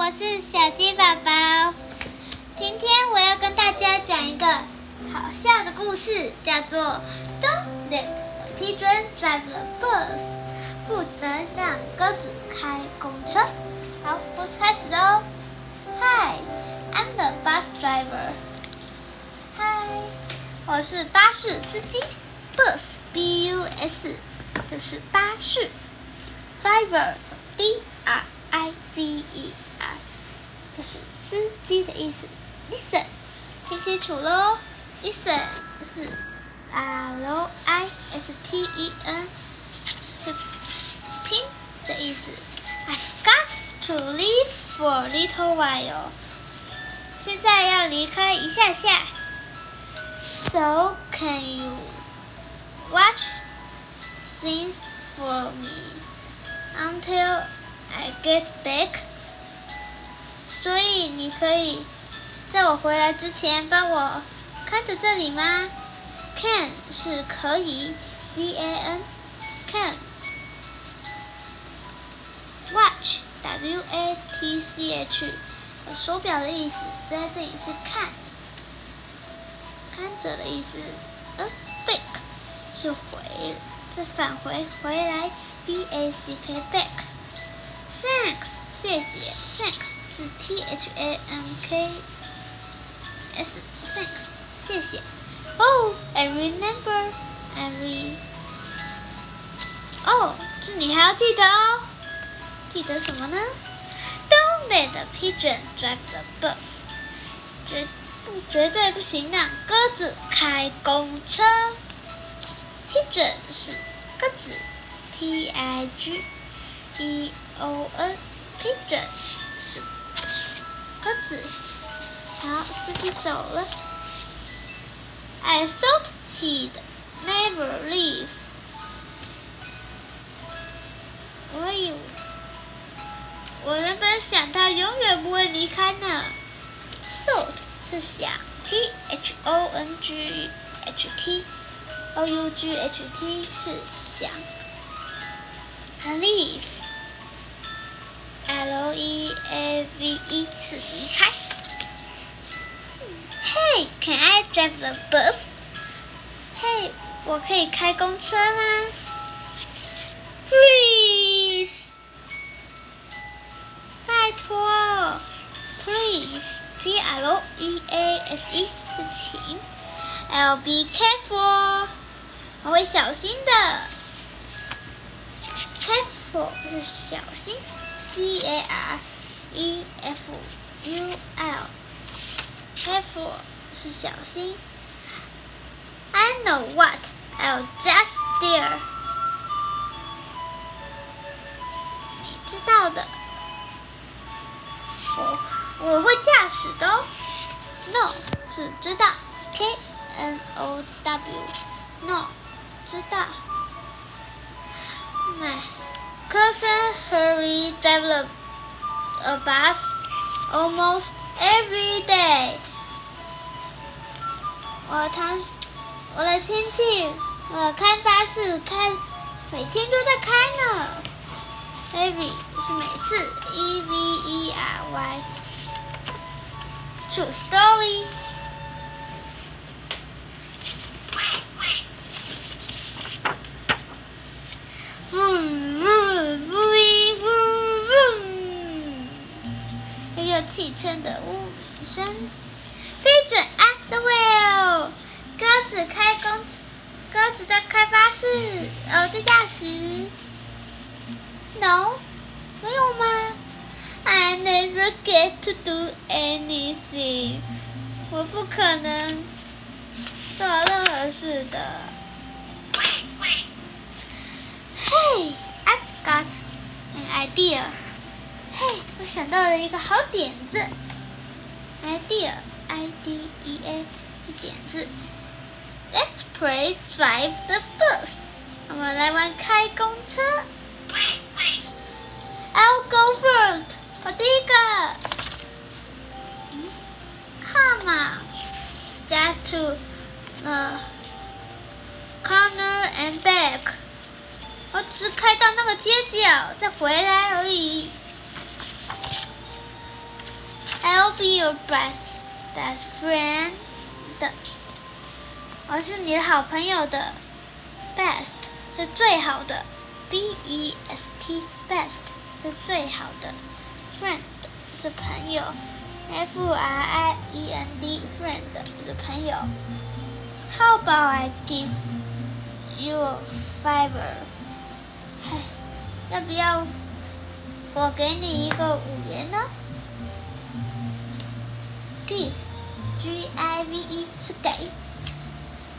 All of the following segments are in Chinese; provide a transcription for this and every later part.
我是小鸡宝宝。今天我要跟大家讲一个好笑的故事，叫做 "Don't let the pigeon drive the bus"，不能让鸽子开公车。好，故事开始喽。Hi, I'm the bus driver. Hi，我是巴士司机。Bus, B-U-S，就是巴士。Driver, D-R-I-V-E-R，这是司机的意思。Listen，听清楚喽。Listen 是 L-I-S-T-E-N，是听的意思。I've got to leave for a little while，现在要离开一下下。So can you watch things for me until I get back？ 所以你可以在我回来之前帮我看着这里吗？Can 是可以，C A N can。Watch W A T C H，手表的意思，在这里是看，看着的意思。呃，back 是回，是返回回来，B A C K back。Thanks，谢谢，Thanks T H A N K S，Thanks，谢谢。Oh, I remember, I re。哦，这你还要记得哦。记得什么呢？Don't let the pigeon drive the bus。绝不绝对不行让鸽子开公车。Pigeon 是鸽子，P I G E O N。Pigeon 是鸽子。好，司机走了。I thought he'd never leave。我以。我原本想他永远不会离开呢。Thought 是想，T H O N G H T O U G H T 是想。Leave L E A V E 是离开。Hey, can I drive the bus? Hey，我可以开公车吗？Please. 拜托，please，P L E A S E 是请，I'll be careful，我会小心的。Careful 是小心 ，C A R E F U L，careful 是小心。I know what, I'll just steer。你知道的。我我会驾驶的哦。No 是知道，K N O W，No 知道。My cousin hurry drive the a bus almost every day。我堂我的亲戚呃开巴士开每天都在开呢。Every 是每次，E V E R Y。True story。 声。飞准 at the wheel，鸽子开公，鸽子在开巴士，哦，在驾驶。No，没有吗？I never get to do anything。我不可能做任何事的。Hey, I've got an idea。嘿，我想到了一个好点子。Idea，I D E A 是点子。Let's play drive the bus。我们来玩开公车。I'll go first，我第一个。Come on, just to the corner and back。我只开到那个街角，再回来而已。 I'll be your best best friend 的，我是你的好朋友的。Best 是最好的，B E S T best 是最好的。Friend 是朋友，F R I E N D friend 是朋友。How about I give you a fiver？嗨，要不要我给你一个五元呢 ？Give，G I V E 是给。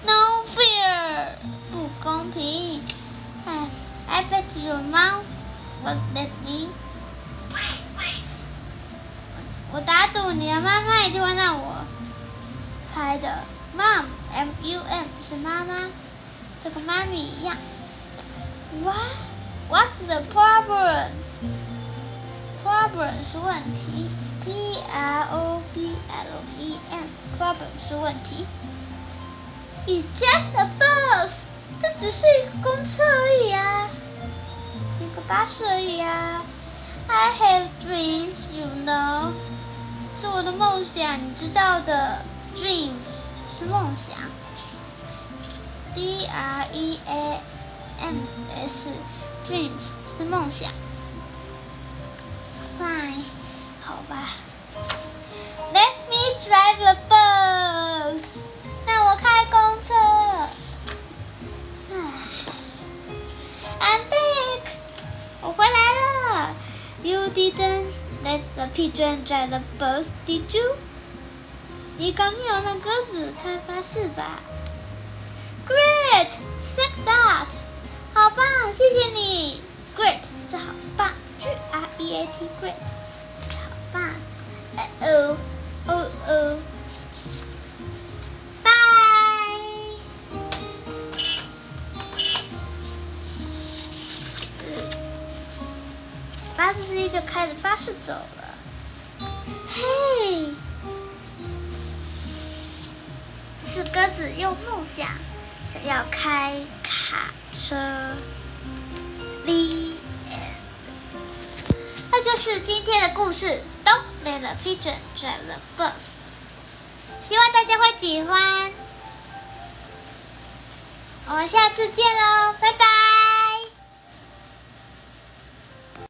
No fair，不公平。哎，I bet your mom would let me。我打赌你的妈妈一定会让我拍的。Mom，M U M 是妈妈，这个妈咪一样。What？What's the problem？Problem 是问题。P R O B L E problem 是问题。It's just a bus，这只是一个公车而已啊，一个巴士而已啊。I have dreams，you know，是我的梦想，你知道的。Dreams 是梦想。D R E A M S，dreams 是梦想。Fine，好吧。The pigeon drive the bus, did you？你刚有让鸽子开巴士吧？Great, thank that，好棒，谢谢你。Great 是好棒，G R E A T great 是好棒。哦哦哦，拜。巴士司机就开着巴士走了。嘿。是鸽子用梦想想要开卡车。The end。那就是今天的故事。Don't let the pigeon drive the bus。希望大家会喜欢。我们下次见喽，拜拜。